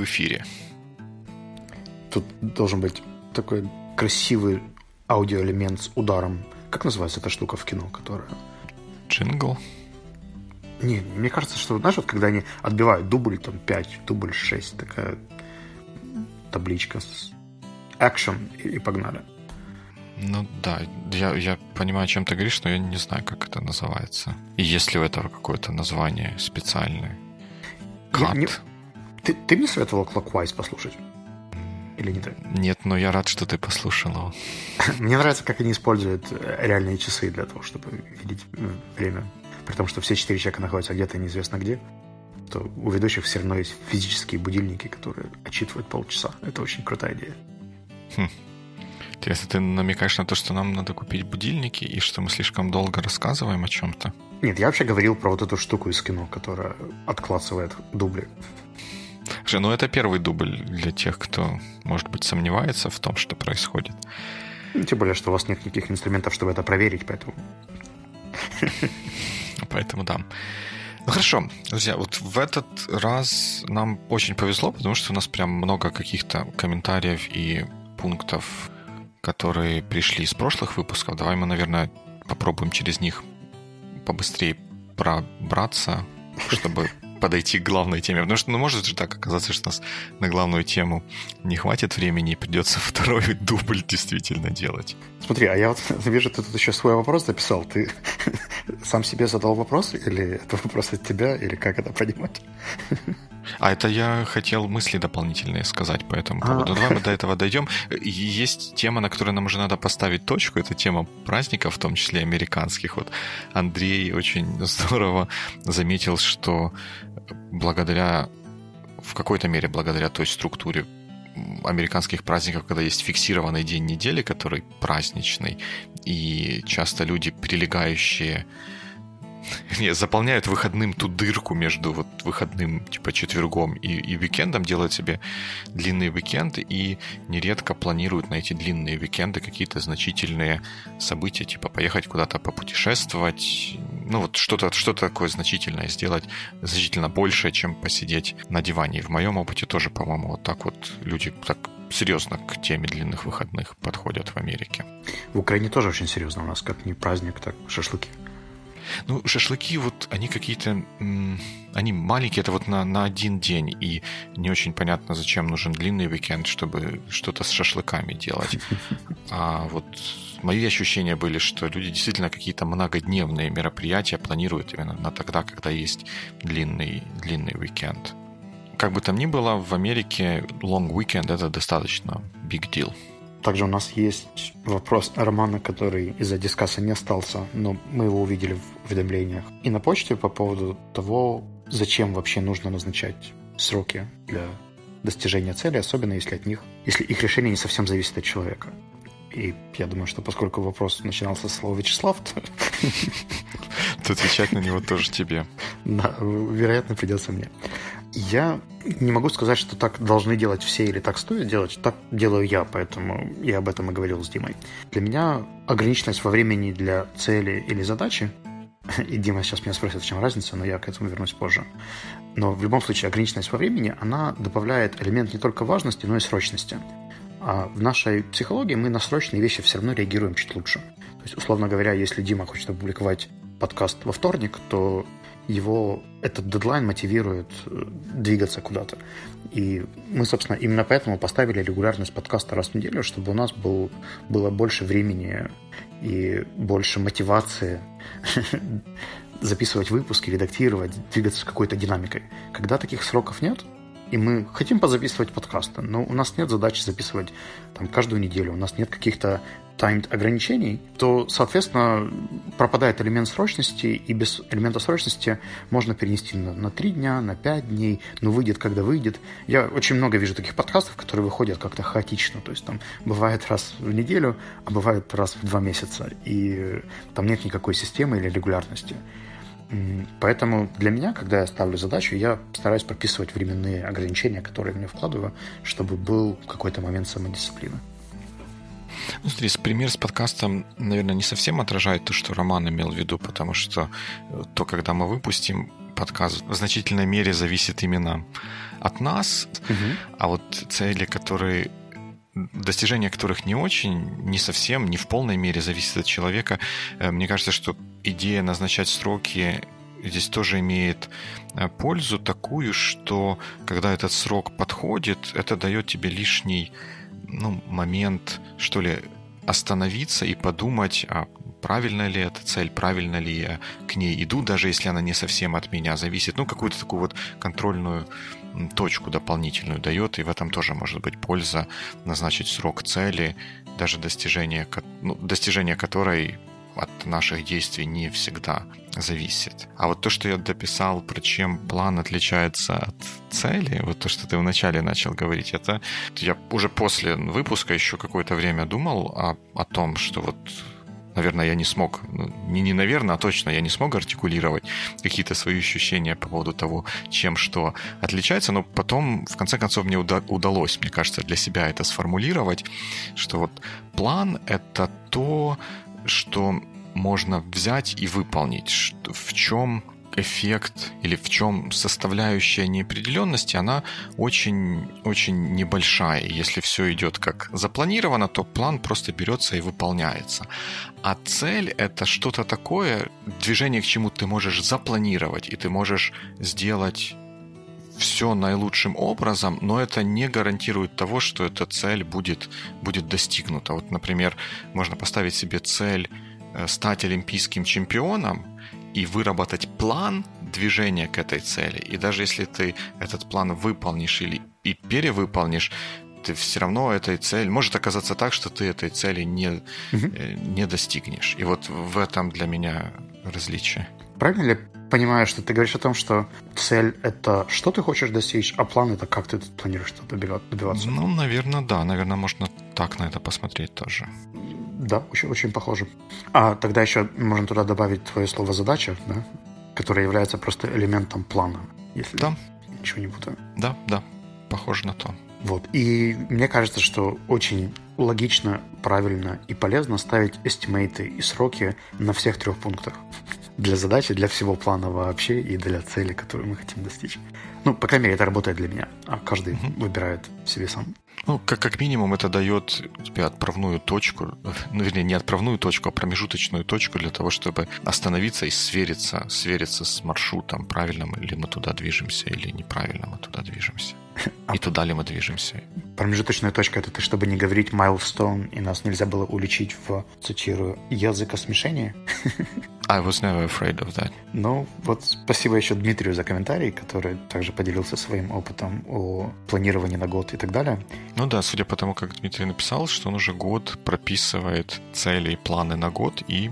в эфире. Тут должен быть такой красивый аудиоэлемент с ударом. Как называется эта штука в кино, которая... Джингл? Не, мне кажется, что, знаешь, вот когда они отбивают дубль там 5, дубль 6, такая табличка с action и, погнали. Ну да, я, я понимаю, о чем ты говоришь, но я не знаю, как это называется. И есть ли у этого какое-то название специальное? Cut? Не, ты, ты мне советовал Clockwise послушать? Или не ты? Нет, но я рад, что ты послушал его. Мне нравится, как они используют э, реальные часы для того, чтобы видеть время. При том, что все четыре человека находятся где-то неизвестно где, то у ведущих все равно есть физические будильники, которые отчитывают полчаса. Это очень крутая идея. Хм. Интересно, ты намекаешь на то, что нам надо купить будильники и что мы слишком долго рассказываем о чем-то? Нет, я вообще говорил про вот эту штуку из кино, которая отклацывает дубли. Же, ну это первый дубль для тех, кто, может быть, сомневается в том, что происходит. Ну, тем более, что у вас нет никаких инструментов, чтобы это проверить, поэтому... Поэтому да. Ну хорошо, друзья, вот в этот раз нам очень повезло, потому что у нас прям много каких-то комментариев и пунктов, которые пришли из прошлых выпусков. Давай мы, наверное, попробуем через них побыстрее пробраться, чтобы подойти к главной теме. Потому что, ну, может же так оказаться, что у нас на главную тему не хватит времени, и придется второй дубль действительно делать. Смотри, а я вот вижу, ты тут еще свой вопрос записал. Ты сам себе задал вопрос, или это вопрос от тебя, или как это понимать? А это я хотел мысли дополнительные сказать по этому поводу. А. Давай мы до этого дойдем. Есть тема, на которой нам уже надо поставить точку. Это тема праздников, в том числе американских. Вот Андрей очень здорово заметил, что благодаря в какой-то мере благодаря той структуре американских праздников, когда есть фиксированный день недели, который праздничный, и часто люди, прилегающие не, заполняют выходным ту дырку между вот выходным, типа, четвергом и, и уикендом, делают себе длинные уикенды и нередко планируют на эти длинные уикенды какие-то значительные события, типа поехать куда-то попутешествовать, ну вот что-то что такое значительное сделать, значительно больше, чем посидеть на диване. И в моем опыте тоже, по-моему, вот так вот люди так серьезно к теме длинных выходных подходят в Америке. В Украине тоже очень серьезно. У нас как не праздник, так шашлыки. Ну, шашлыки вот, они какие-то, они маленькие, это вот на, на один день, и не очень понятно, зачем нужен длинный уикенд, чтобы что-то с шашлыками делать. А вот мои ощущения были, что люди действительно какие-то многодневные мероприятия планируют именно на тогда, когда есть длинный, длинный уикенд. Как бы там ни было, в Америке long weekend это достаточно big deal. Также у нас есть вопрос Романа, который из-за дискасса не остался, но мы его увидели в уведомлениях. И на почте по поводу того, зачем вообще нужно назначать сроки для достижения цели, особенно если от них, если их решение не совсем зависит от человека. И я думаю, что поскольку вопрос начинался с слова Вячеслав, то... То отвечать на него тоже тебе. Да, вероятно, придется мне. Я не могу сказать, что так должны делать все или так стоит делать. Так делаю я, поэтому я об этом и говорил с Димой. Для меня ограниченность во времени для цели или задачи и Дима сейчас меня спросит, в чем разница, но я к этому вернусь позже. Но в любом случае ограниченность во времени, она добавляет элемент не только важности, но и срочности. А в нашей психологии мы на срочные вещи все равно реагируем чуть лучше. То есть, условно говоря, если Дима хочет опубликовать подкаст во вторник, то его этот дедлайн мотивирует э, двигаться куда-то. И мы, собственно, именно поэтому поставили регулярность подкаста раз в неделю, чтобы у нас был, было больше времени и больше мотивации записывать выпуски, редактировать, двигаться с какой-то динамикой. Когда таких сроков нет, и мы хотим позаписывать подкасты, но у нас нет задачи записывать там каждую неделю, у нас нет каких-то ограничений, то, соответственно, пропадает элемент срочности, и без элемента срочности можно перенести на, на 3 дня, на 5 дней, но выйдет, когда выйдет. Я очень много вижу таких подкастов, которые выходят как-то хаотично, то есть там бывает раз в неделю, а бывает раз в два месяца, и там нет никакой системы или регулярности. Поэтому для меня, когда я ставлю задачу, я стараюсь прописывать временные ограничения, которые мне вкладываю, чтобы был какой-то момент самодисциплины. Ну, смотри, пример с подкастом, наверное, не совсем отражает то, что Роман имел в виду, потому что э, то, когда мы выпустим подкаст, в значительной мере зависит именно от нас, угу. а вот цели, которые достижение которых не очень, не совсем, не в полной мере зависит от человека. Э, мне кажется, что идея назначать сроки здесь тоже имеет э, пользу такую, что когда этот срок подходит, это дает тебе лишний ну, момент, что ли, остановиться и подумать, а правильная ли эта цель, правильно ли я к ней иду, даже если она не совсем от меня зависит. Ну, какую-то такую вот контрольную точку дополнительную дает, и в этом тоже может быть польза назначить срок цели, даже достижение, ну, достижение которой от наших действий не всегда зависит. А вот то, что я дописал, про чем план отличается от цели, вот то, что ты вначале начал говорить, это я уже после выпуска еще какое-то время думал о, о том, что вот наверное, я не смог, ну, не, не наверное, а точно я не смог артикулировать какие-то свои ощущения по поводу того, чем что отличается, но потом, в конце концов, мне уда- удалось, мне кажется, для себя это сформулировать, что вот план — это то, что можно взять и выполнить, в чем эффект или в чем составляющая неопределенности, она очень-очень небольшая. Если все идет как запланировано, то план просто берется и выполняется. А цель — это что-то такое, движение к чему ты можешь запланировать, и ты можешь сделать все наилучшим образом, но это не гарантирует того, что эта цель будет, будет достигнута. Вот, например, можно поставить себе цель э, стать олимпийским чемпионом, и выработать план движения к этой цели. И даже если ты этот план выполнишь или и перевыполнишь, ты все равно этой цели... Может оказаться так, что ты этой цели не, угу. не достигнешь. И вот в этом для меня различие. Правильно ли понимаю, что ты говоришь о том, что цель — это что ты хочешь достичь, а план — это как ты планируешь добиваться? Ну, наверное, да. Наверное, можно так на это посмотреть тоже. Да, очень, очень похоже. А тогда еще можно туда добавить твое слово «задача», да? которое является просто элементом плана, если да. ничего не путаю. Да, да, похоже на то. Вот. И мне кажется, что очень логично, правильно и полезно ставить эстимейты и сроки на всех трех пунктах. Для задачи, для всего плана вообще и для цели, которую мы хотим достичь. Ну, по крайней мере, это работает для меня, а каждый угу. выбирает себе сам. Ну, как, как минимум, это дает тебе отправную точку, ну, вернее, не отправную точку, а промежуточную точку для того, чтобы остановиться и свериться, свериться с маршрутом, правильным ли мы туда движемся или неправильно мы туда движемся. И туда ли мы движемся. Промежуточная точка — это ты, чтобы не говорить milestone, и нас нельзя было уличить в, цитирую, языкосмешении. I was never afraid of that. Ну, вот спасибо еще Дмитрию за комментарий, который также поделился своим опытом о планировании на год и так далее. Ну да, судя по тому, как Дмитрий написал, что он уже год прописывает цели и планы на год и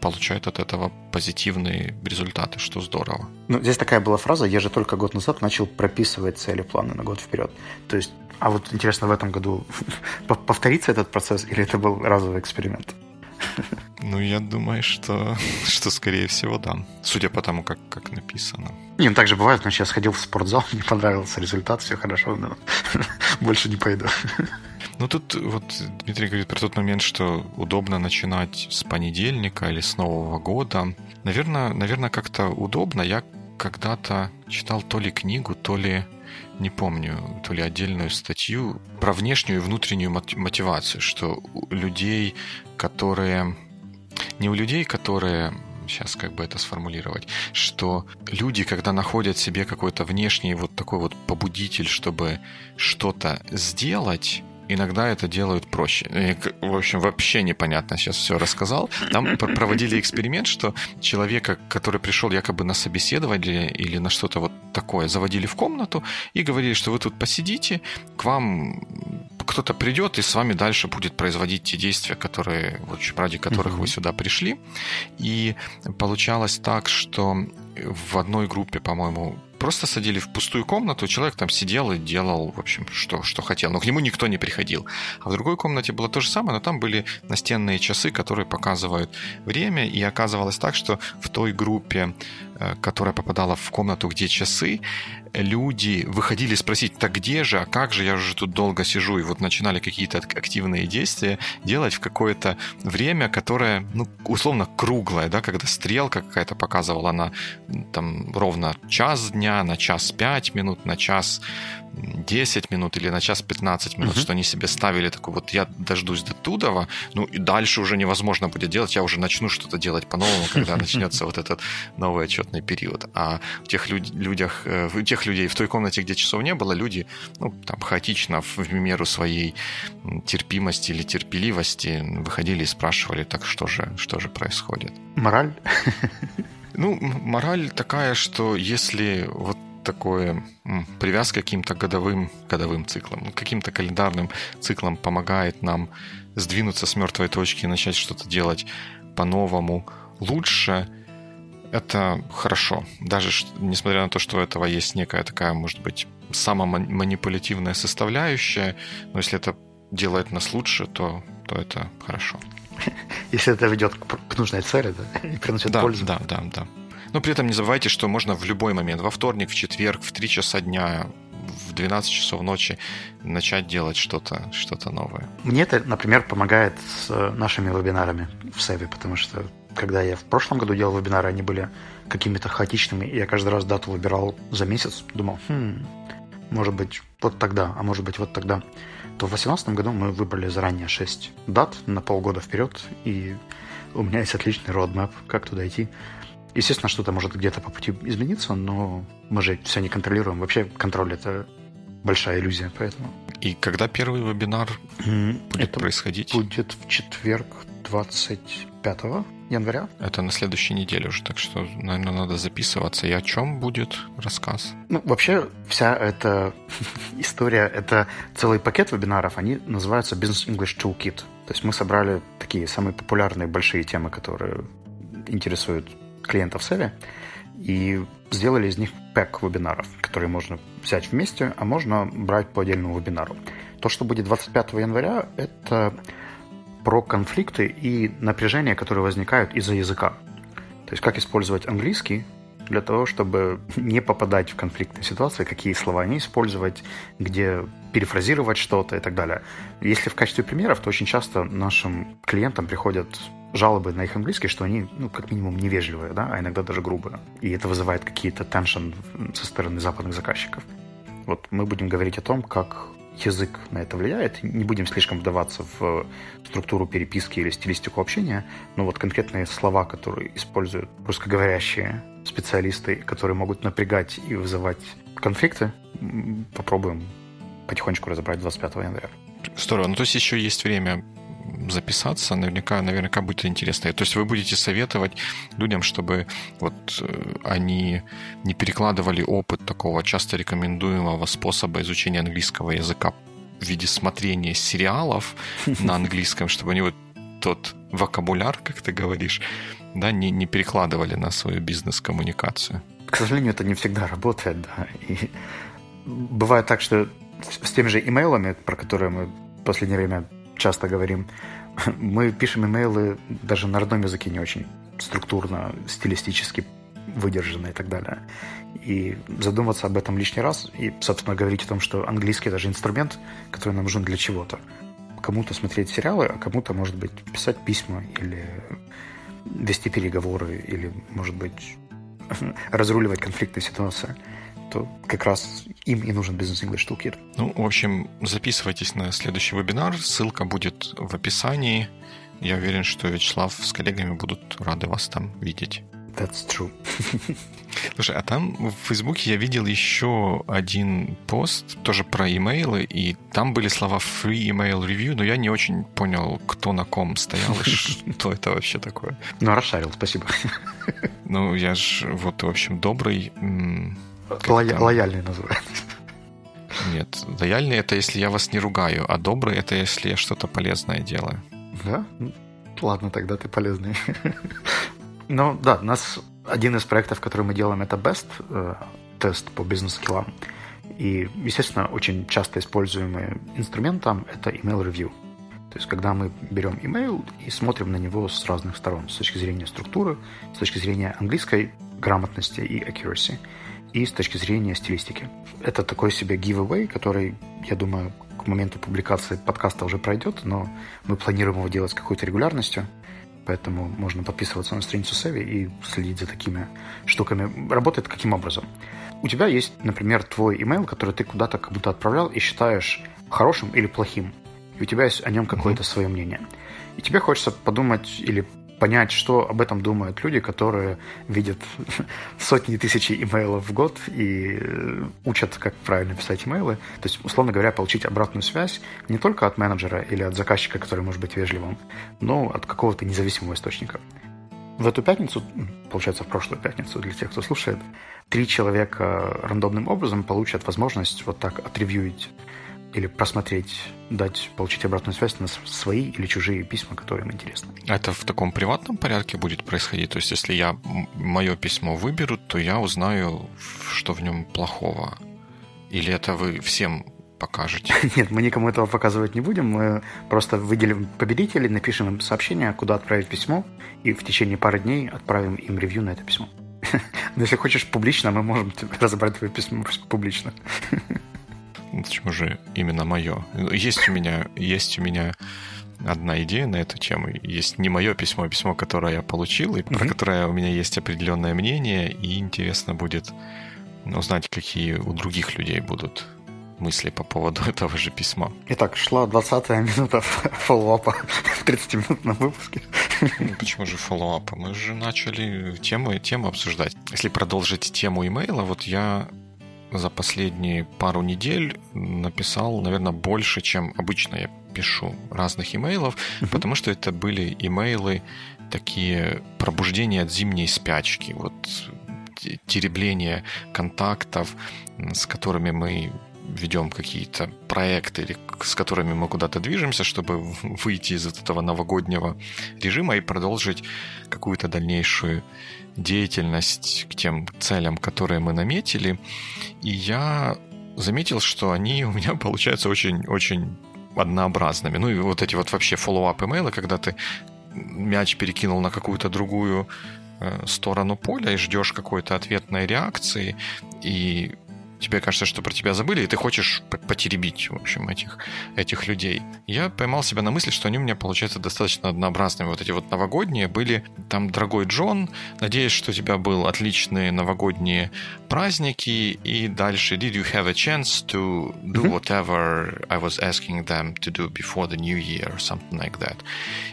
получает от этого позитивные результаты, что здорово. Ну, здесь такая была фраза, я же только год назад начал прописывать цели, планы на год вперед. То есть, а вот интересно, в этом году повторится этот процесс или это был разовый эксперимент? Ну, я думаю, что, что скорее всего, да. Судя по тому, как, как написано. Не, ну так же бывает, значит, я сходил в спортзал, мне понравился результат, все хорошо, но больше не пойду. Ну, тут вот Дмитрий говорит про тот момент, что удобно начинать с понедельника или с Нового года. Наверное, наверное как-то удобно. Я когда-то читал то ли книгу, то ли не помню, то ли отдельную статью про внешнюю и внутреннюю мотивацию, что у людей, которые... Не у людей, которые сейчас как бы это сформулировать, что люди, когда находят себе какой-то внешний вот такой вот побудитель, чтобы что-то сделать, иногда это делают проще. И, в общем, вообще непонятно сейчас все рассказал. Там проводили эксперимент, что человека, который пришел якобы на собеседование или на что-то вот такое, заводили в комнату и говорили, что вы тут посидите, к вам кто-то придет и с вами дальше будет производить те действия, которые, в общем, ради которых вы сюда пришли. И получалось так, что в одной группе, по-моему, просто садили в пустую комнату, человек там сидел и делал, в общем, что, что хотел, но к нему никто не приходил. А в другой комнате было то же самое, но там были настенные часы, которые показывают время, и оказывалось так, что в той группе, э, которая попадала в комнату, где часы, люди выходили спросить, так где же, а как же, я уже тут долго сижу, и вот начинали какие-то активные действия делать в какое-то время, которое, ну, условно, круглое, да, когда стрелка какая-то показывала на там ровно час дня, на час пять минут, на час 10 минут или на час 15 минут, uh-huh. что они себе ставили такой вот я дождусь до Тудова, ну и дальше уже невозможно будет делать, я уже начну что-то делать по-новому, когда начнется вот этот новый отчетный период. А в тех людях, э, в тех людей в той комнате, где часов не было, люди ну, там хаотично в меру своей терпимости или терпеливости выходили и спрашивали, так что же, что же происходит. Мораль? Ну, мораль такая, что если вот такое привязка к каким-то годовым, годовым циклам, ну, каким-то календарным циклам помогает нам сдвинуться с мертвой точки и начать что-то делать по-новому лучше, это хорошо. Даже несмотря на то, что у этого есть некая такая, может быть, самоманипулятивная составляющая, но если это делает нас лучше, то, то это хорошо. Если это ведет к нужной цели, да, и приносит да, пользу. Да, да, да. Но при этом не забывайте, что можно в любой момент, во вторник, в четверг, в 3 часа дня, в 12 часов ночи начать делать что-то что новое. Мне это, например, помогает с нашими вебинарами в Севе, потому что когда я в прошлом году делал вебинары, они были какими-то хаотичными, и я каждый раз дату выбирал за месяц, думал, хм, может быть, вот тогда, а может быть, вот тогда. То в 2018 году мы выбрали заранее 6 дат на полгода вперед, и у меня есть отличный roadmap, как туда идти. Естественно, что-то может где-то по пути измениться, но мы же все не контролируем. Вообще контроль — это большая иллюзия, поэтому... И когда первый вебинар будет это происходить? будет в четверг 25 января. Это на следующей неделе уже, так что, наверное, надо записываться. И о чем будет рассказ? Ну, вообще, вся эта история, это целый пакет вебинаров, они называются Business English Toolkit. То есть мы собрали такие самые популярные большие темы, которые интересуют клиентов Севи и сделали из них пэк вебинаров, которые можно взять вместе, а можно брать по отдельному вебинару. То, что будет 25 января, это про конфликты и напряжения, которые возникают из-за языка. То есть как использовать английский для того, чтобы не попадать в конфликтные ситуации, какие слова не использовать, где перефразировать что-то и так далее. Если в качестве примеров, то очень часто нашим клиентам приходят жалобы на их английский, что они, ну, как минимум, невежливые, да, а иногда даже грубые. И это вызывает какие-то теншн со стороны западных заказчиков. Вот мы будем говорить о том, как язык на это влияет. Не будем слишком вдаваться в структуру переписки или стилистику общения, но вот конкретные слова, которые используют русскоговорящие специалисты, которые могут напрягать и вызывать конфликты, попробуем потихонечку разобрать 25 января. Здорово. Ну, то есть еще есть время записаться, наверняка, наверняка будет интересно. То есть вы будете советовать людям, чтобы вот э, они не перекладывали опыт такого часто рекомендуемого способа изучения английского языка в виде смотрения сериалов на английском, чтобы они вот тот вокабуляр, как ты говоришь, да, не, не перекладывали на свою бизнес-коммуникацию. К сожалению, это не всегда работает, да. И бывает так, что с теми же имейлами, про которые мы в последнее время часто говорим, мы пишем имейлы даже на родном языке не очень структурно, стилистически выдержаны и так далее. И задуматься об этом лишний раз и, собственно, говорить о том, что английский это же инструмент, который нам нужен для чего-то. Кому-то смотреть сериалы, а кому-то, может быть, писать письма или вести переговоры, или, может быть, разруливать конфликтные ситуации то как раз им и нужен Business English Toolkit. Ну, в общем, записывайтесь на следующий вебинар. Ссылка будет в описании. Я уверен, что Вячеслав с коллегами будут рады вас там видеть. That's true. Слушай, а там в Фейсбуке я видел еще один пост, тоже про имейлы, и там были слова free email review, но я не очень понял, кто на ком стоял и что это вообще такое. Ну, расшарил, спасибо. Ну, я же вот, в общем, добрый Лоя- лояльный называется. Нет, лояльный это если я вас не ругаю, а добрый это если я что-то полезное делаю. Да? Ладно, тогда ты полезный. Ну да, у нас один из проектов, который мы делаем, это BEST, э, тест по бизнес-скиллам. И, естественно, очень часто используемый инструмент там — это email review. То есть, когда мы берем email и смотрим на него с разных сторон, с точки зрения структуры, с точки зрения английской грамотности и accuracy, и с точки зрения стилистики. Это такой себе giveaway, который, я думаю, к моменту публикации подкаста уже пройдет, но мы планируем его делать с какой-то регулярностью, поэтому можно подписываться на страницу Севи и следить за такими штуками. Работает каким образом? У тебя есть, например, твой email, который ты куда-то как будто отправлял и считаешь хорошим или плохим и у тебя есть о нем какое-то mm-hmm. свое мнение. И тебе хочется подумать или понять, что об этом думают люди, которые видят сотни тысяч имейлов в год и э, учат, как правильно писать имейлы. То есть, условно говоря, получить обратную связь не только от менеджера или от заказчика, который может быть вежливым, но от какого-то независимого источника. В эту пятницу, получается, в прошлую пятницу, для тех, кто слушает, три человека рандомным образом получат возможность вот так отревьюить или просмотреть, дать, получить обратную связь на свои или чужие письма, которые им интересны. Это в таком приватном порядке будет происходить? То есть, если я мое письмо выберу, то я узнаю, что в нем плохого? Или это вы всем покажете? Нет, мы никому этого показывать не будем. Мы просто выделим победителей, напишем им сообщение, куда отправить письмо, и в течение пары дней отправим им ревью на это письмо. Но если хочешь публично, мы можем разобрать твое письмо публично. Почему же именно мое? Есть у меня, есть у меня одна идея на эту тему. Есть не мое письмо, а письмо, которое я получил, и про которое у меня есть определенное мнение, и интересно будет узнать, какие у других людей будут мысли по поводу этого же письма. Итак, шла 20-я минута фоллоуапа в 30-минутном выпуске. Ну, почему же фоллоуапа? Мы же начали тему, тему обсуждать. Если продолжить тему имейла, вот я за последние пару недель написал, наверное, больше, чем обычно я пишу разных имейлов, uh-huh. потому что это были имейлы такие пробуждения от зимней спячки, вот теребление контактов, с которыми мы ведем какие-то проекты, или с которыми мы куда-то движемся, чтобы выйти из этого новогоднего режима и продолжить какую-то дальнейшую деятельность к тем целям, которые мы наметили. И я заметил, что они у меня получаются очень-очень однообразными. Ну и вот эти вот вообще follow-up имейлы, когда ты мяч перекинул на какую-то другую э, сторону поля и ждешь какой-то ответной реакции, и тебе кажется, что про тебя забыли, и ты хочешь потеребить, в общем, этих, этих людей. Я поймал себя на мысли, что они у меня, получаются достаточно однообразными. Вот эти вот новогодние были, там, дорогой Джон, надеюсь, что у тебя был отличные новогодние праздники, и дальше, did you have a chance to do whatever I was asking them to do before the new year, or something like that.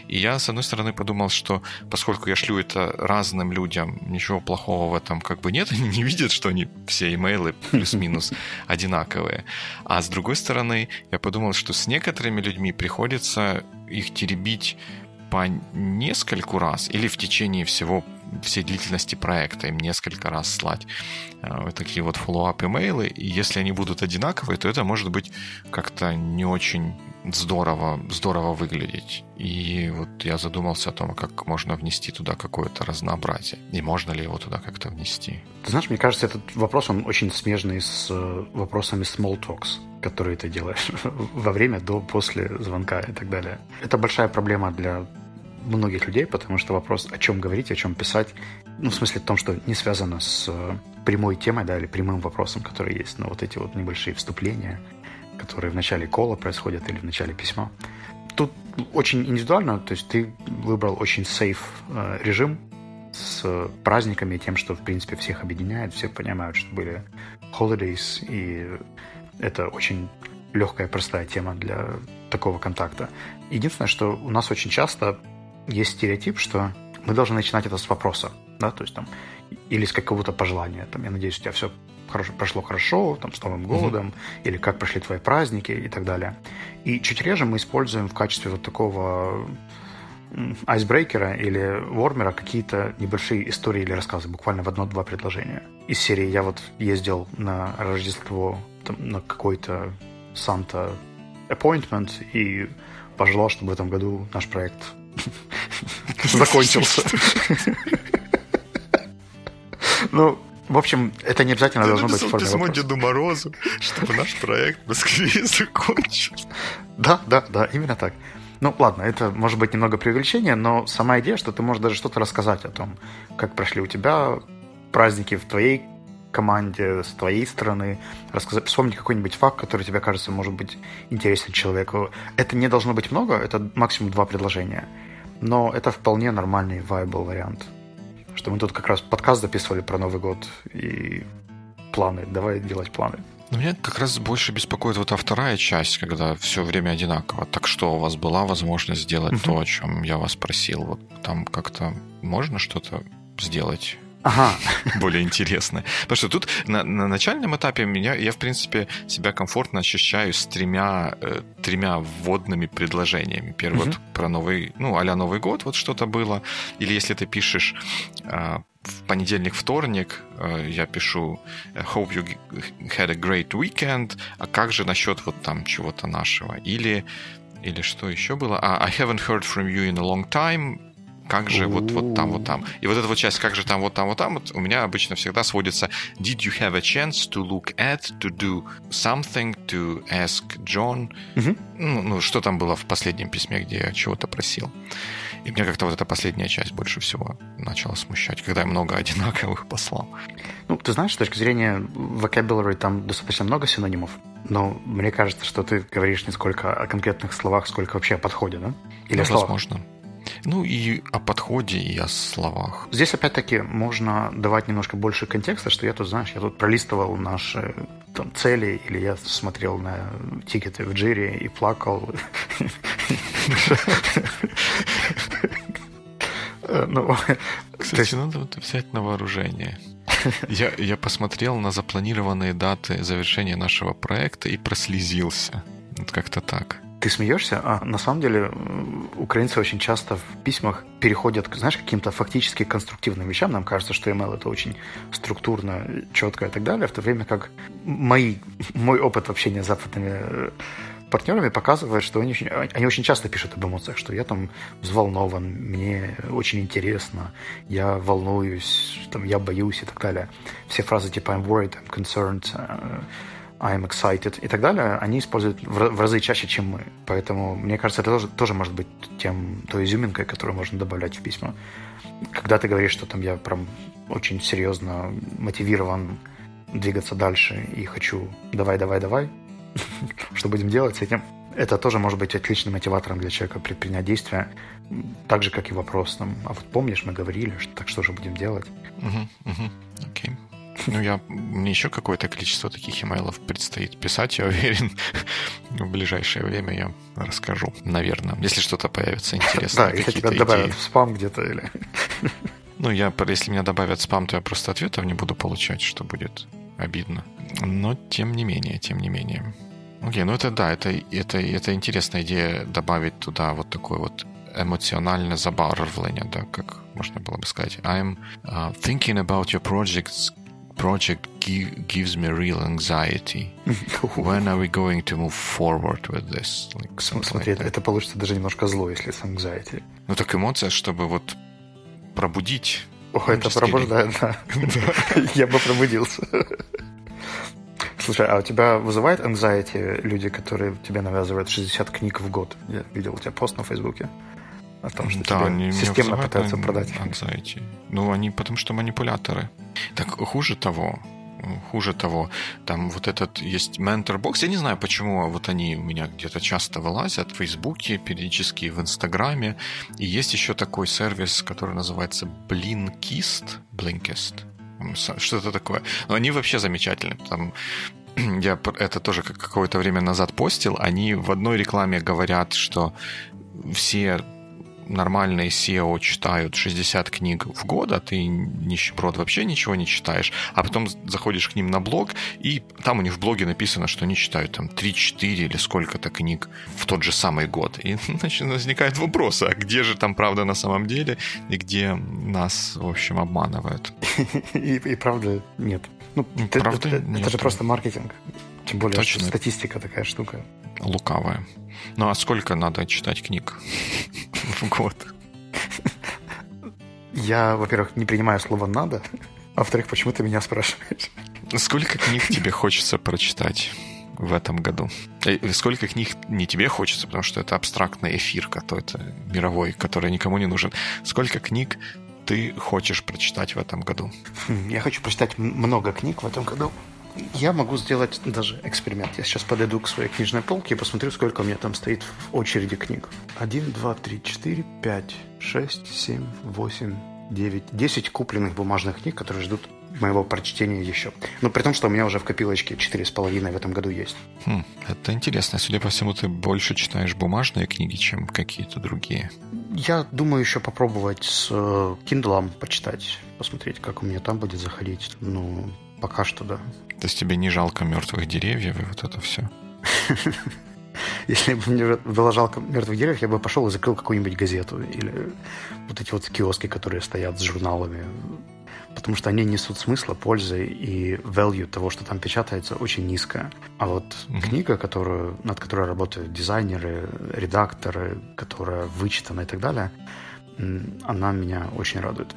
И я, с одной стороны, подумал, что поскольку я шлю это разным людям, ничего плохого в этом как бы нет, они не видят, что они все имейлы плюс плюс-минус одинаковые. А с другой стороны, я подумал, что с некоторыми людьми приходится их теребить по нескольку раз или в течение всего всей длительности проекта им несколько раз слать э, вот такие вот follow-up имейлы. И если они будут одинаковые, то это может быть как-то не очень здорово, здорово выглядеть. И вот я задумался о том, как можно внести туда какое-то разнообразие. И можно ли его туда как-то внести. Ты знаешь, мне кажется, этот вопрос, он очень смежный с э, вопросами small talks, которые ты делаешь во время, до, после звонка и так далее. Это большая проблема для многих людей, потому что вопрос, о чем говорить, о чем писать, ну, в смысле в том, что не связано с э, прямой темой, да, или прямым вопросом, который есть, но вот эти вот небольшие вступления, которые в начале кола происходят или в начале письма. Тут очень индивидуально, то есть ты выбрал очень сейф э, режим с праздниками, тем, что, в принципе, всех объединяет, все понимают, что были holidays, и это очень легкая, простая тема для такого контакта. Единственное, что у нас очень часто есть стереотип, что мы должны начинать это с вопроса, да, то есть там, или с какого-то пожелания, там, я надеюсь, у тебя все хорошо, прошло хорошо, там, с Новым годом, mm-hmm. или как прошли твои праздники и так далее. И чуть реже мы используем в качестве вот такого айсбрейкера или вормера какие-то небольшие истории или рассказы, буквально в одно-два предложения. Из серии я вот ездил на Рождество там, на какой-то Санта appointment и пожелал, чтобы в этом году наш проект закончился. Ну, в общем, это не обязательно должно быть в форме письмо Деду Морозу, чтобы наш проект в Москве закончился. Да, да, да, именно так. Ну, ладно, это может быть немного преувеличение, но сама идея, что ты можешь даже что-то рассказать о том, как прошли у тебя праздники в твоей команде, с твоей стороны, рассказать, вспомнить какой-нибудь факт, который тебе кажется, может быть, интересен человеку. Это не должно быть много, это максимум два предложения. Но это вполне нормальный viable вариант. Что мы тут как раз подкаст записывали про Новый год и планы. Давай делать планы. Ну, меня как раз больше беспокоит вот та вторая часть, когда все время одинаково. Так что у вас была возможность сделать то, о чем я вас просил? Вот там как-то можно что-то сделать Ага. более интересное. Потому что тут на, на начальном этапе меня, я, в принципе, себя комфортно ощущаю с тремя, э, тремя вводными предложениями. Первый uh-huh. вот про Новый, ну, а Новый год, вот что-то было. Или если ты пишешь э, в понедельник, вторник, э, я пишу Hope you had a great weekend, а как же насчет вот там чего-то нашего? Или или что еще было? А, I haven't heard from you in a long time как же вот, вот там, вот там. И вот эта вот часть, как же там, вот там, вот там, вот у меня обычно всегда сводится Did you have a chance to look at, to do something, to ask John? Mm-hmm. Ну, ну, что там было в последнем письме, где я чего-то просил. И мне как-то вот эта последняя часть больше всего начала смущать, когда я много одинаковых послал. Ну, ты знаешь, с точки зрения vocabulary там достаточно много синонимов. Но мне кажется, что ты говоришь не сколько о конкретных словах, сколько вообще о подходе, да? Или ну, возможно. Ну и о подходе, и о словах. Здесь опять-таки можно давать немножко больше контекста, что я тут, знаешь, я тут пролистывал наши там, цели, или я смотрел на тикеты в джире и плакал. Ну, Кстати, надо вот взять на вооружение. Я, я посмотрел на запланированные даты завершения нашего проекта и прослезился. Вот как-то так. Ты смеешься? А на самом деле украинцы очень часто в письмах переходят, знаешь, к каким-то фактически конструктивным вещам. Нам кажется, что email это очень структурно, четко и так далее, в то время как мои, мой опыт общения с западными э, партнерами показывает, что они очень, они очень часто пишут об эмоциях, что я там взволнован, мне очень интересно, я волнуюсь, там, я боюсь и так далее. Все фразы типа I'm worried, I'm concerned, э, I'm excited и так далее, они используют в, разы чаще, чем мы. Поэтому, мне кажется, это тоже, тоже может быть тем, той изюминкой, которую можно добавлять в письма. Когда ты говоришь, что там я прям очень серьезно мотивирован двигаться дальше и хочу давай, давай, давай, что будем делать с этим, это тоже может быть отличным мотиватором для человека предпринять действия, так же, как и вопрос там, а вот помнишь, мы говорили, что, так что же будем делать? Окей. Uh-huh, uh-huh. okay. Ну, я, мне еще какое-то количество таких имейлов предстоит писать, я уверен. В ближайшее время я расскажу, наверное, если что-то появится интересное. Да, если тебя добавят в спам где-то или... Ну, я, если меня добавят в спам, то я просто ответов не буду получать, что будет обидно. Но тем не менее, тем не менее. Окей, ну это да, это, это, это интересная идея добавить туда вот такой вот эмоциональное забарвление, да, как можно было бы сказать. I'm uh, thinking about your projects project give, gives me real anxiety. When are we going to move forward with this? Like, Смотри, like это получится даже немножко зло, если с anxiety. Ну так эмоция, чтобы вот пробудить. О, это пробуждает, да. Я бы пробудился. Слушай, а у тебя вызывает anxiety люди, которые тебе навязывают 60 книг в год? Я видел у тебя пост на Фейсбуке о том, что да, они системно пытаются продать. Anxiety. Ну, они потому что манипуляторы. Так хуже того, хуже того, там вот этот есть менторбокс. Я не знаю, почему вот они у меня где-то часто вылазят в Фейсбуке, периодически в Инстаграме. И есть еще такой сервис, который называется Blinkist. Blinkist. Что-то такое. Но они вообще замечательные. Там я это тоже какое-то время назад постил. Они в одной рекламе говорят, что все нормальные SEO читают 60 книг в год, а ты, нищеброд, вообще ничего не читаешь, а потом заходишь к ним на блог, и там у них в блоге написано, что они читают там 3-4 или сколько-то книг в тот же самый год. И значит, возникает вопрос, а где же там правда на самом деле, и где нас, в общем, обманывают? И, и правда нет. Ну, правда это, нет. это же просто маркетинг. Тем более, Точно. статистика такая штука. Лукавая. Ну а сколько надо читать книг в год? Я, во-первых, не принимаю слово «надо», а во-вторых, почему ты меня спрашиваешь? Сколько книг тебе хочется прочитать? в этом году? И сколько книг не тебе хочется, потому что это абстрактный эфир какой-то мировой, который никому не нужен. Сколько книг ты хочешь прочитать в этом году? Я хочу прочитать много книг в этом году. Я могу сделать даже эксперимент. Я сейчас подойду к своей книжной полке и посмотрю, сколько у меня там стоит в очереди книг. Один, два, три, четыре, пять, шесть, семь, восемь, девять, десять купленных бумажных книг, которые ждут моего прочтения еще. Но при том, что у меня уже в копилочке четыре с половиной в этом году есть. Хм, это интересно. Судя по всему, ты больше читаешь бумажные книги, чем какие-то другие. Я думаю еще попробовать с э, Kindle почитать, посмотреть, как у меня там будет заходить. Ну, пока что да. То есть тебе не жалко мертвых деревьев и вот это все? Если бы мне было жалко мертвых деревьев, я бы пошел и закрыл какую-нибудь газету или вот эти вот киоски, которые стоят с журналами. Потому что они несут смысла, пользы и value того, что там печатается, очень низкая. А вот mm-hmm. книга, которую, над которой работают дизайнеры, редакторы, которая вычитана и так далее, она меня очень радует.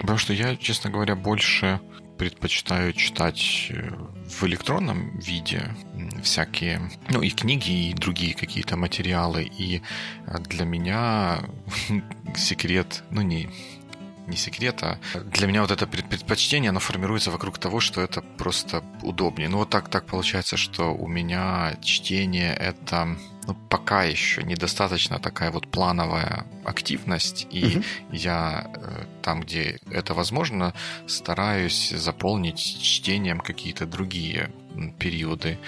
Потому что я, честно говоря, больше предпочитаю читать э, в электронном виде всякие, ну и книги, и другие какие-то материалы. И э, для меня секрет, ну не не секрет, а для меня вот это предпочтение, оно формируется вокруг того, что это просто удобнее. Ну вот так, так получается, что у меня чтение это ну, пока еще недостаточно такая вот плановая активность, и угу. я э, там, где это возможно, стараюсь заполнить чтением какие-то другие периоды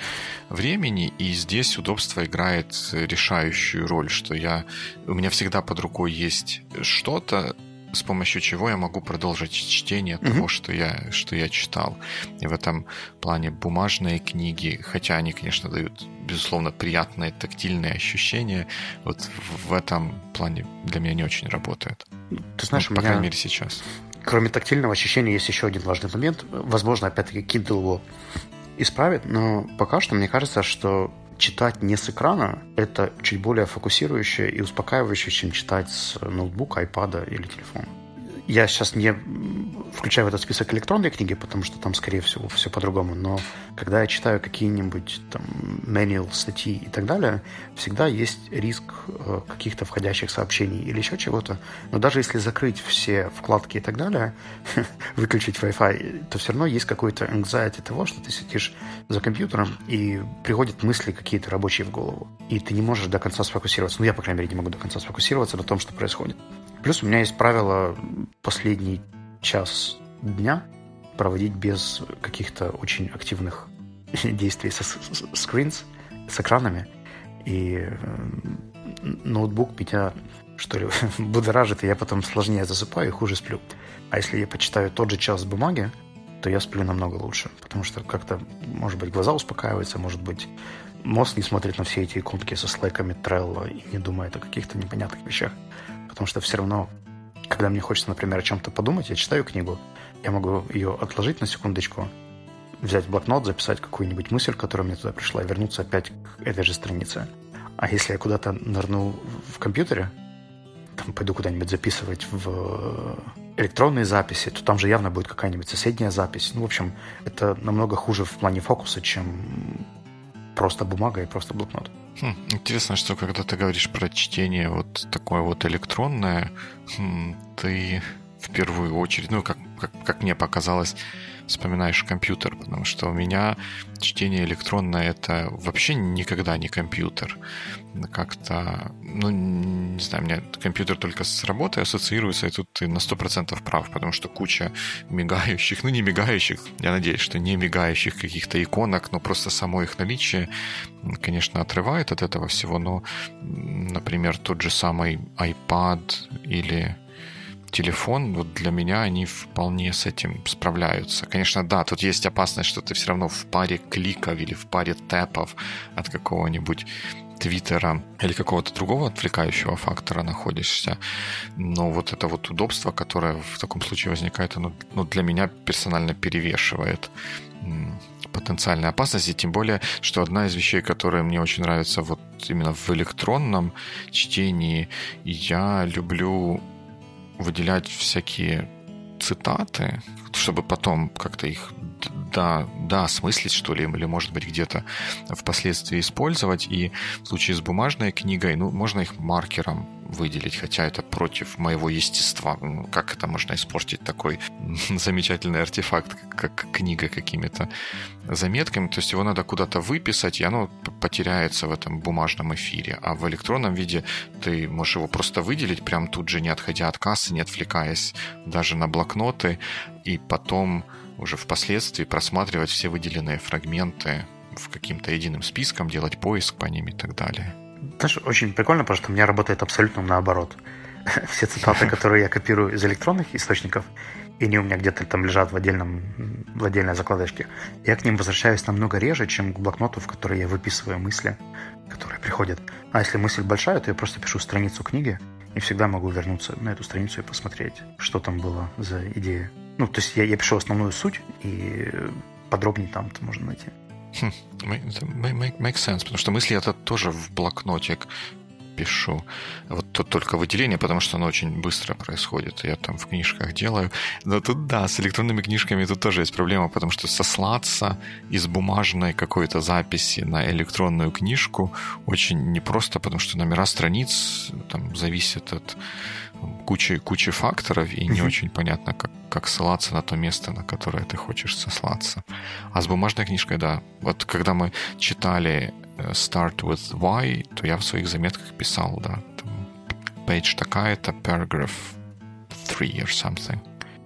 времени, и здесь удобство играет решающую роль, что я у меня всегда под рукой есть что-то, с помощью чего я могу продолжить чтение mm-hmm. того, что я, что я читал. И в этом плане бумажные книги, хотя они, конечно, дают, безусловно, приятные тактильные ощущения, вот в этом плане для меня не очень работают. Ты знаешь, ну, по крайней мере, сейчас. Кроме тактильного ощущения есть еще один важный момент. Возможно, опять-таки, Kindle его исправит, но пока что мне кажется, что читать не с экрана, это чуть более фокусирующее и успокаивающее, чем читать с ноутбука, айпада или телефона. Я сейчас не включаю в этот список электронные книги, потому что там, скорее всего, все по-другому. Но когда я читаю какие-нибудь там manual статьи и так далее, всегда есть риск э, каких-то входящих сообщений или еще чего-то. Но даже если закрыть все вкладки и так далее, выключить Wi-Fi, то все равно есть какой-то anxiety того, что ты сидишь за компьютером и приходят мысли какие-то рабочие в голову. И ты не можешь до конца сфокусироваться. Ну, я, по крайней мере, не могу до конца сфокусироваться на том, что происходит. Плюс у меня есть правило последний час дня проводить без каких-то очень активных действий со скринс, с экранами. И э, ноутбук меня, что ли, будоражит, и я потом сложнее засыпаю и хуже сплю. А если я почитаю тот же час бумаги, то я сплю намного лучше. Потому что как-то, может быть, глаза успокаиваются, может быть, мозг не смотрит на все эти иконки со слайками Trello и не думает о каких-то непонятных вещах. Потому что все равно, когда мне хочется, например, о чем-то подумать, я читаю книгу, я могу ее отложить на секундочку, взять блокнот, записать какую-нибудь мысль, которая мне туда пришла, и вернуться опять к этой же странице. А если я куда-то нырну в компьютере, там пойду куда-нибудь записывать в электронные записи, то там же явно будет какая-нибудь соседняя запись. Ну, в общем, это намного хуже в плане фокуса, чем просто бумага и просто блокнот. Хм, интересно, что когда ты говоришь про чтение вот такое вот электронное, хм, ты в первую очередь, ну, как, как, как мне показалось, вспоминаешь компьютер, потому что у меня чтение электронное это вообще никогда не компьютер. Как-то, ну, не знаю, меня компьютер только с работой ассоциируется, и тут ты на 100% прав, потому что куча мигающих, ну, не мигающих, я надеюсь, что не мигающих каких-то иконок, но просто само их наличие, конечно, отрывает от этого всего, но, например, тот же самый iPad или телефон, вот для меня они вполне с этим справляются. Конечно, да, тут есть опасность, что ты все равно в паре кликов или в паре тэпов от какого-нибудь Твиттера или какого-то другого отвлекающего фактора находишься. Но вот это вот удобство, которое в таком случае возникает, оно ну, для меня персонально перевешивает потенциальной опасности, тем более, что одна из вещей, которая мне очень нравится вот именно в электронном чтении, я люблю выделять всякие цитаты, чтобы потом как-то их да, да, смыслить, что ли, или, может быть, где-то впоследствии использовать. И в случае с бумажной книгой, ну, можно их маркером выделить, хотя это против моего естества. Ну, как это можно испортить такой замечательный артефакт, как книга какими-то заметками? То есть его надо куда-то выписать, и оно потеряется в этом бумажном эфире. А в электронном виде ты можешь его просто выделить, прям тут же, не отходя от кассы, не отвлекаясь даже на блокноты, и потом уже впоследствии просматривать все выделенные фрагменты в каким-то единым списком, делать поиск по ним и так далее. Знаешь, очень прикольно, потому что у меня работает абсолютно наоборот. Все цитаты, которые я копирую из электронных источников, и они у меня где-то там лежат в, отдельном, в отдельной закладочке, я к ним возвращаюсь намного реже, чем к блокноту, в который я выписываю мысли, которые приходят. А если мысль большая, то я просто пишу страницу книги, и всегда могу вернуться на эту страницу и посмотреть, что там было за идея. Ну, то есть я, я пишу основную суть, и подробнее там это можно найти. Хм, make, make sense, потому что мысли это тоже в блокнотик пишу. Вот тут только выделение, потому что оно очень быстро происходит. Я там в книжках делаю. Но тут, да, с электронными книжками тут тоже есть проблема, потому что сослаться из бумажной какой-то записи на электронную книжку очень непросто, потому что номера страниц там зависят от кучи, кучи факторов, и не очень понятно, как, как ссылаться на то место, на которое ты хочешь сослаться. А с бумажной книжкой, да. Вот когда мы читали э, Start with Why, то я в своих заметках писал, да, там, page такая-то, paragraph 3 or something.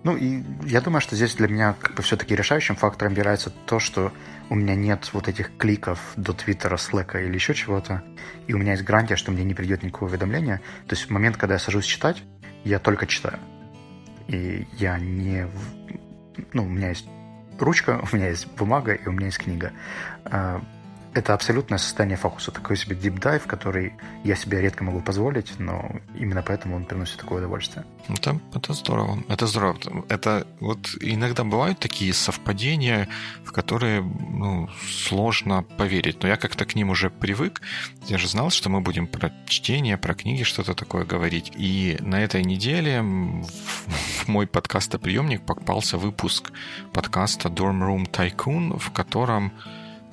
Ну, и я думаю, что здесь для меня как бы все-таки решающим фактором является то, что у меня нет вот этих кликов до Твиттера, Слэка или еще чего-то, и у меня есть гарантия, что мне не придет никакого уведомления. То есть в момент, когда я сажусь читать, я только читаю. И я не... Ну, у меня есть ручка, у меня есть бумага и у меня есть книга. Это абсолютное состояние фокуса, такой себе deep dive, который я себе редко могу позволить, но именно поэтому он приносит такое удовольствие. Это, это здорово. Это здорово. Это вот иногда бывают такие совпадения, в которые ну, сложно поверить. Но я как-то к ним уже привык. Я же знал, что мы будем про чтение, про книги что-то такое говорить. И на этой неделе в мой подкастоприемник попался выпуск подкаста Dorm Room Tycoon, в котором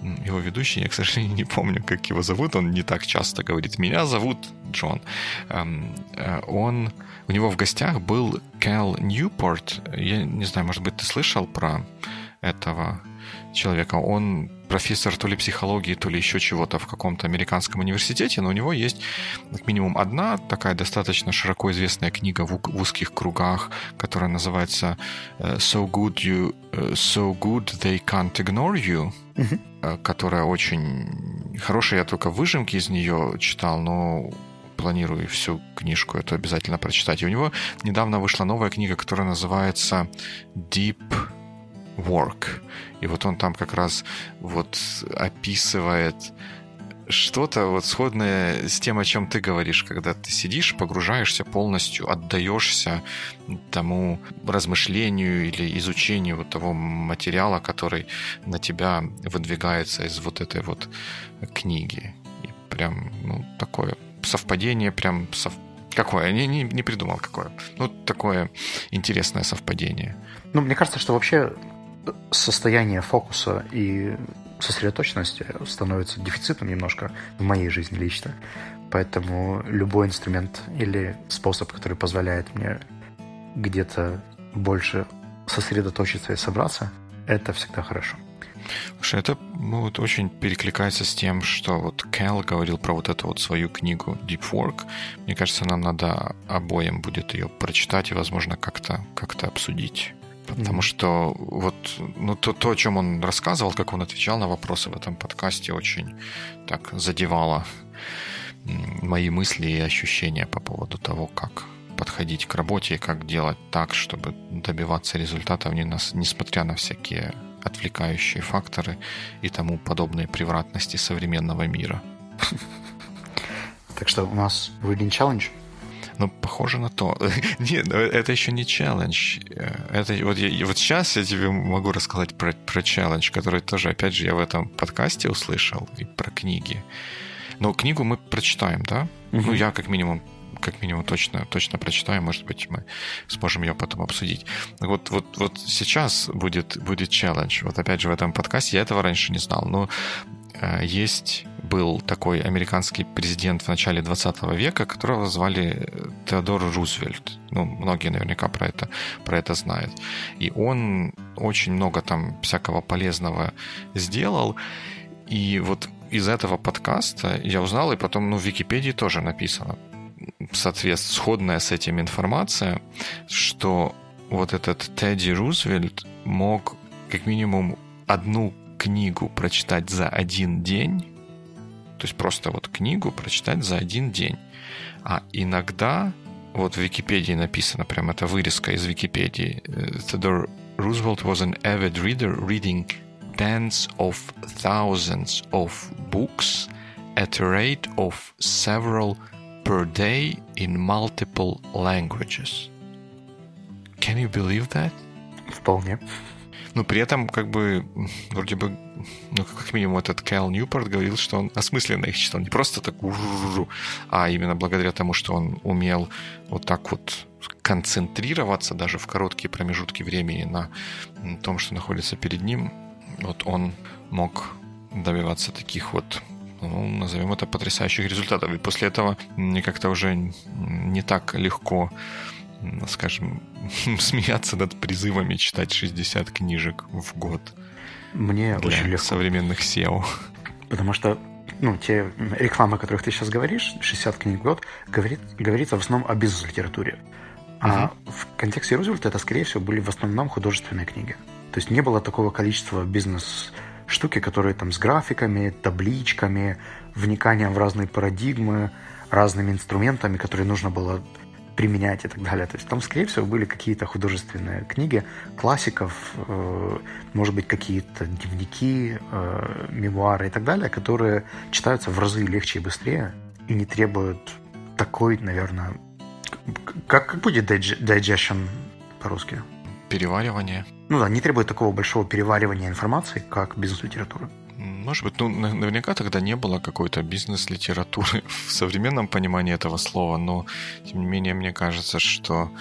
его ведущий, я, к сожалению, не помню, как его зовут, он не так часто говорит «меня зовут Джон». Эм, э, он, у него в гостях был Кэл Ньюпорт, я не знаю, может быть, ты слышал про этого человека. Он профессор то ли психологии, то ли еще чего-то в каком-то американском университете, но у него есть как минимум одна такая достаточно широко известная книга в, узких кругах, которая называется э, So Good You э, So Good They Can't Ignore You, mm-hmm. Которая очень хорошая. Я только выжимки из нее читал, но планирую всю книжку эту обязательно прочитать. И у него недавно вышла новая книга, которая называется Deep work. И вот он там как раз вот описывает что-то вот сходное с тем, о чем ты говоришь, когда ты сидишь, погружаешься полностью, отдаешься тому размышлению или изучению вот того материала, который на тебя выдвигается из вот этой вот книги. И прям, ну, такое совпадение, прям сов... какое, не, не, не придумал какое. Ну, такое интересное совпадение. Ну, мне кажется, что вообще состояние фокуса и сосредоточенности становится дефицитом немножко в моей жизни лично. Поэтому любой инструмент или способ, который позволяет мне где-то больше сосредоточиться и собраться, это всегда хорошо. Слушай, это вот очень перекликается с тем, что вот Кэл говорил про вот эту вот свою книгу Deep Work. Мне кажется, нам надо обоим будет ее прочитать и, возможно, как-то как обсудить. Потому что вот ну, то, то, о чем он рассказывал, как он отвечал на вопросы в этом подкасте, очень так задевало мои мысли и ощущения по поводу того, как подходить к работе и как делать так, чтобы добиваться результатов, не нас, несмотря на всякие отвлекающие факторы и тому подобные превратности современного мира. Так что у нас Reading Challenge – ну, похоже на то. Нет, ну, это еще не челлендж. Это, вот, я, вот сейчас я тебе могу рассказать про, про челлендж, который тоже, опять же, я в этом подкасте услышал, и про книги. Но книгу мы прочитаем, да? Угу. Ну, я как минимум как минимум точно, точно прочитаю, может быть, мы сможем ее потом обсудить. Вот, вот, вот сейчас будет, будет челлендж. Вот опять же в этом подкасте я этого раньше не знал, но э, есть был такой американский президент в начале 20 века, которого звали Теодор Рузвельт. Ну, многие наверняка про это, про это знают. И он очень много там всякого полезного сделал. И вот из этого подкаста я узнал, и потом, ну, в Википедии тоже написано, соответственно, сходная с этим информация, что вот этот Тедди Рузвельт мог как минимум одну книгу прочитать за один день, то есть просто вот книгу прочитать за один день. А иногда, вот в Википедии написано, прям это вырезка из Википедии, Theodore Roosevelt was an avid reader reading tens of thousands of books at a rate of several per day in multiple languages. Can you believe that? Вполне. Но при этом, как бы, вроде бы, ну, как минимум, этот Кайл Ньюпорт говорил, что он осмысленно их читал. Не просто так, а именно благодаря тому, что он умел вот так вот концентрироваться даже в короткие промежутки времени на том, что находится перед ним, вот он мог добиваться таких вот ну, назовем это потрясающих результатов. И после этого мне как-то уже не так легко, скажем, смеяться над призывами читать 60 книжек в год. Мне для очень легко. современных SEO. Потому что ну, те рекламы, о которых ты сейчас говоришь, 60 книг в год, говорит, говорится в основном о бизнес-литературе. А uh-huh. в контексте Рузвельта это, скорее всего, были в основном художественные книги. То есть не было такого количества бизнес-штуки, которые там с графиками, табличками, вниканием в разные парадигмы, разными инструментами, которые нужно было применять и так далее. То есть там, скорее всего, были какие-то художественные книги классиков, э, может быть, какие-то дневники, э, мемуары и так далее, которые читаются в разы легче и быстрее и не требуют такой, наверное... Как, как будет digestion по-русски? Переваривание. Ну да, не требует такого большого переваривания информации, как бизнес-литература. Может быть, ну, наверняка тогда не было какой-то бизнес-литературы в современном понимании этого слова, но, тем не менее, мне кажется, что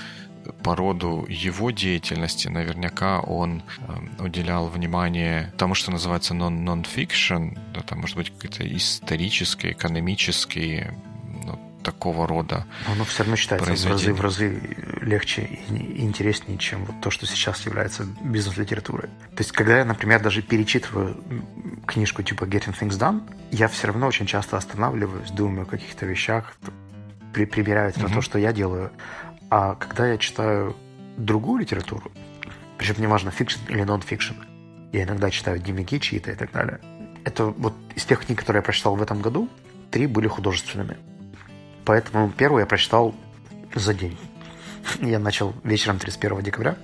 по роду его деятельности наверняка он э, уделял внимание тому, что называется non-fiction, это может быть какие-то исторические, экономические, такого рода Но оно все равно считается в разы, в разы легче и интереснее, чем вот то, что сейчас является бизнес-литературой. То есть, когда я, например, даже перечитываю книжку типа Getting Things Done, я все равно очень часто останавливаюсь, думаю о каких-то вещах, при, примеряю mm-hmm. на то, что я делаю. А когда я читаю другую литературу, причем неважно, fiction или нон-фикшн, я иногда читаю дневники чьи-то и так далее. Это вот из тех книг, которые я прочитал в этом году, три были художественными. Поэтому первую я прочитал за день. Я начал вечером 31 декабря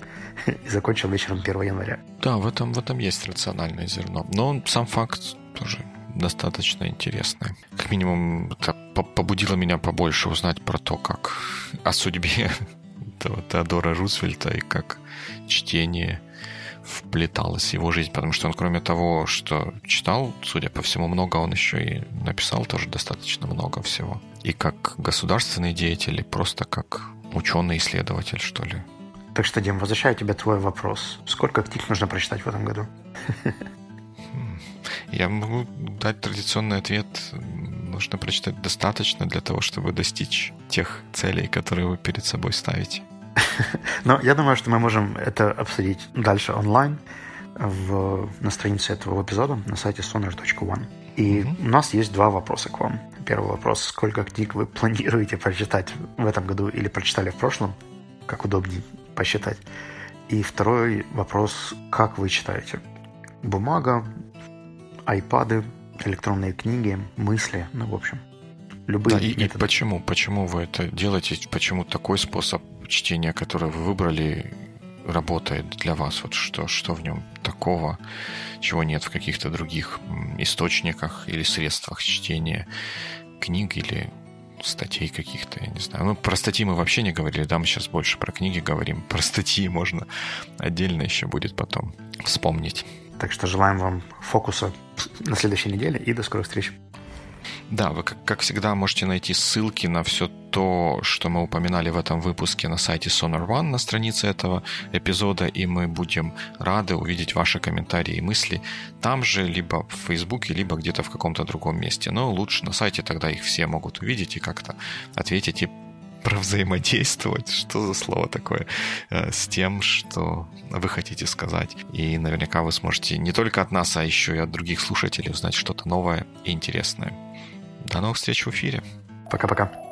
и закончил вечером 1 января. Да, в этом, в этом есть рациональное зерно. Но сам факт тоже достаточно интересный. Как минимум, это побудило меня побольше узнать про то, как о судьбе Теодора Рузвельта и как чтение вплеталось в его жизнь, потому что он, кроме того, что читал, судя по всему, много, он еще и написал тоже достаточно много всего. И как государственный деятель, и просто как ученый-исследователь, что ли. Так что, Дим, возвращаю тебе твой вопрос. Сколько книг нужно прочитать в этом году? Хм. Я могу дать традиционный ответ. Нужно прочитать достаточно для того, чтобы достичь тех целей, которые вы перед собой ставите. Но я думаю, что мы можем это обсудить дальше онлайн в, на странице этого эпизода на сайте sonar.one. И mm-hmm. у нас есть два вопроса к вам. Первый вопрос. Сколько книг вы планируете прочитать в этом году или прочитали в прошлом? Как удобнее посчитать. И второй вопрос. Как вы читаете? Бумага, айпады, электронные книги, мысли, ну, в общем, любые. Да, и, и почему? Почему вы это делаете? Почему такой способ чтения, которое вы выбрали, работает для вас? Вот что, что в нем такого, чего нет в каких-то других источниках или средствах чтения книг или статей каких-то, я не знаю. Ну, про статьи мы вообще не говорили, да, мы сейчас больше про книги говорим. Про статьи можно отдельно еще будет потом вспомнить. Так что желаем вам фокуса на следующей неделе и до скорых встреч. Да, вы, как, как всегда, можете найти ссылки на все то, что мы упоминали в этом выпуске на сайте Sonar One на странице этого эпизода, и мы будем рады увидеть ваши комментарии и мысли там же, либо в Фейсбуке, либо где-то в каком-то другом месте. Но лучше на сайте, тогда их все могут увидеть и как-то ответить и провзаимодействовать, что за слово такое, э, с тем, что вы хотите сказать. И наверняка вы сможете не только от нас, а еще и от других слушателей узнать что-то новое и интересное. До новых встреч в эфире. Пока-пока.